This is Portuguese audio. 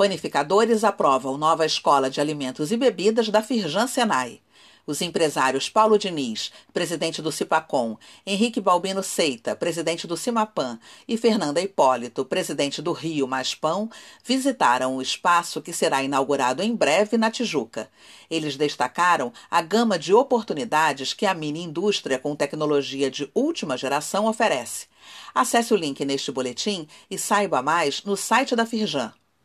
Panificadores aprovam nova escola de alimentos e bebidas da Firjan Senai. Os empresários Paulo Diniz, presidente do Cipacom, Henrique Balbino Seita, presidente do Cimapan, e Fernanda Hipólito, presidente do Rio Mais Pão, visitaram o espaço que será inaugurado em breve na Tijuca. Eles destacaram a gama de oportunidades que a mini indústria com tecnologia de última geração oferece. Acesse o link neste boletim e saiba mais no site da Firjan